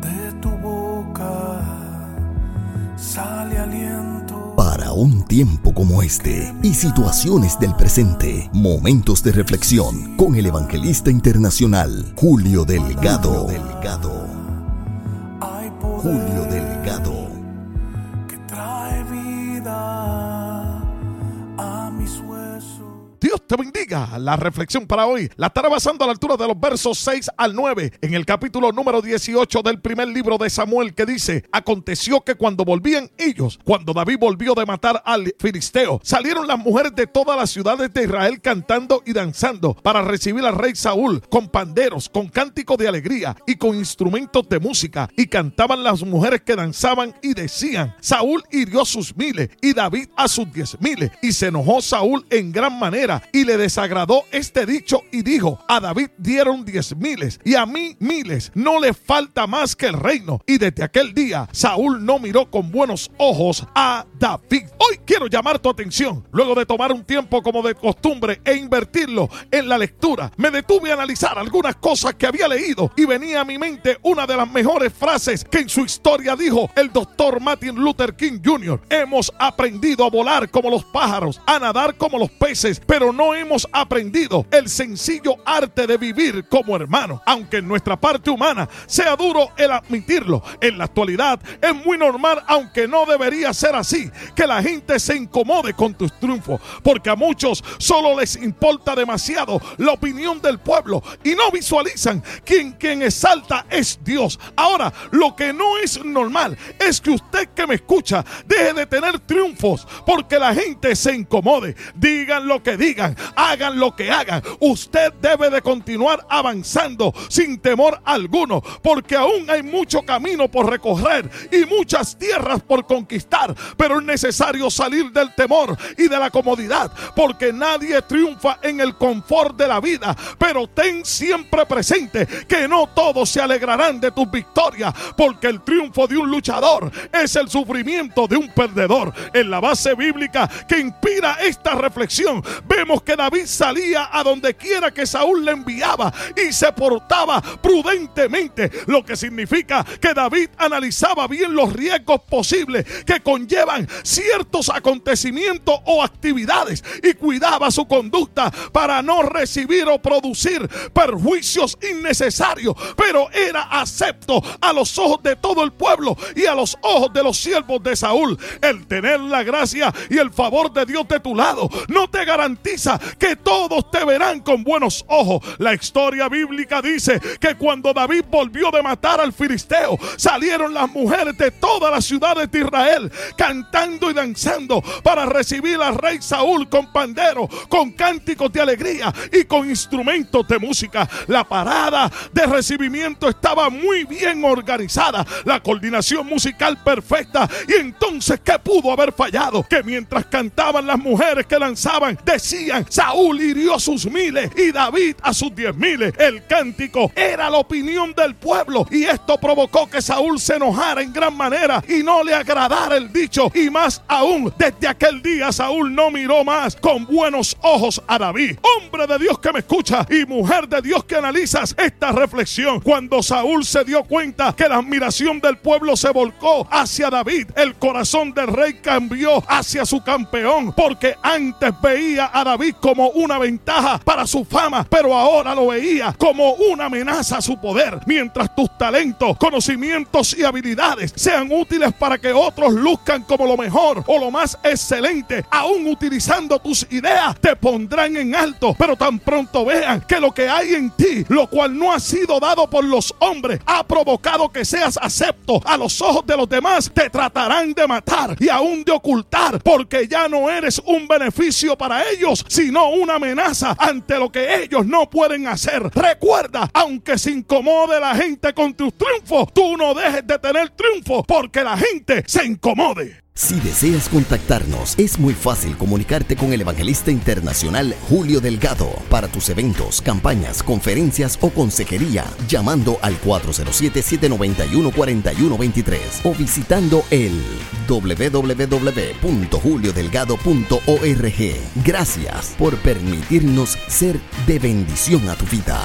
De tu boca sale aliento. Para un tiempo como este y situaciones del presente, momentos de reflexión con el evangelista internacional Julio Delgado. Delgado. Hay poder Julio Delgado. Te bendiga. La reflexión para hoy la estaré basando a la altura de los versos 6 al 9 en el capítulo número 18 del primer libro de Samuel que dice, aconteció que cuando volvían ellos, cuando David volvió de matar al filisteo, salieron las mujeres de todas las ciudades de Israel cantando y danzando para recibir al rey Saúl con panderos, con cánticos de alegría y con instrumentos de música. Y cantaban las mujeres que danzaban y decían, Saúl hirió sus miles y David a sus diez miles. Y se enojó Saúl en gran manera y le desagradó este dicho y dijo, a David dieron diez miles y a mí miles, no le falta más que el reino. Y desde aquel día Saúl no miró con buenos ojos a David. Hoy quiero llamar tu atención, luego de tomar un tiempo como de costumbre e invertirlo en la lectura, me detuve a analizar algunas cosas que había leído y venía a mi mente una de las mejores frases que en su historia dijo el doctor Martin Luther King Jr. Hemos aprendido a volar como los pájaros, a nadar como los peces, pero no hemos aprendido el sencillo arte de vivir como hermanos. Aunque en nuestra parte humana sea duro el admitirlo, en la actualidad es muy normal, aunque no debería ser así, que la gente se incomode con tus triunfos, porque a muchos solo les importa demasiado la opinión del pueblo y no visualizan quien quien exalta es Dios. Ahora, lo que no es normal es que usted que me escucha deje de tener triunfos porque la gente se incomode. Digan lo que digan, hagan lo que hagan. Usted debe de continuar avanzando sin temor alguno, porque aún hay mucho camino por recorrer y muchas tierras por conquistar, pero es necesario salir del temor y de la comodidad, porque nadie triunfa en el confort de la vida, pero ten siempre presente que no todos se alegrarán de tus victorias, porque el triunfo de un luchador es el sufrimiento de un perdedor. En la base bíblica que inspira esta reflexión, vemos que David salía a donde quiera que Saúl le enviaba y se portaba prudentemente, lo que significa que David analizaba bien los riesgos posibles que conllevan ciertos acontecimientos o actividades y cuidaba su conducta para no recibir o producir perjuicios innecesarios, pero era acepto a los ojos de todo el pueblo y a los ojos de los siervos de Saúl. El tener la gracia y el favor de Dios de tu lado no te garantiza que todos te verán con buenos ojos. La historia bíblica dice que cuando David volvió de matar al filisteo, salieron las mujeres de todas las ciudades de Israel cantando y danzando para recibir al rey Saúl con pandero, con cánticos de alegría y con instrumentos de música. La parada de recibimiento estaba muy bien organizada, la coordinación musical perfecta. Y entonces, ¿qué pudo haber fallado? Que mientras cantaban las mujeres que lanzaban, decían, Saúl hirió a sus miles y David a sus diez miles. El cántico era la opinión del pueblo y esto provocó que Saúl se enojara en gran manera y no le agradara el dicho. Y más aún, desde aquel día Saúl no miró más con buenos ojos a David. Hombre de Dios que me escucha y mujer de Dios que analizas esta reflexión. Cuando Saúl se dio cuenta que la admiración del pueblo se volcó hacia David, el corazón del rey cambió hacia su campeón porque antes veía a Como una ventaja para su fama, pero ahora lo veía como una amenaza a su poder. Mientras tus talentos, conocimientos y habilidades sean útiles para que otros luzcan como lo mejor o lo más excelente, aún utilizando tus ideas, te pondrán en alto. Pero tan pronto vean que lo que hay en ti, lo cual no ha sido dado por los hombres, ha provocado que seas acepto a los ojos de los demás, te tratarán de matar y aún de ocultar, porque ya no eres un beneficio para ellos, sino una amenaza ante lo que ellos no pueden hacer. Recuerda, aunque se incomode la gente con tus triunfos, tú no dejes de tener triunfo porque la gente se incomode. Si deseas contactarnos, es muy fácil comunicarte con el evangelista internacional Julio Delgado para tus eventos, campañas, conferencias o consejería, llamando al 407-791-4123 o visitando el www.juliodelgado.org. Gracias por permitirnos ser de bendición a tu vida.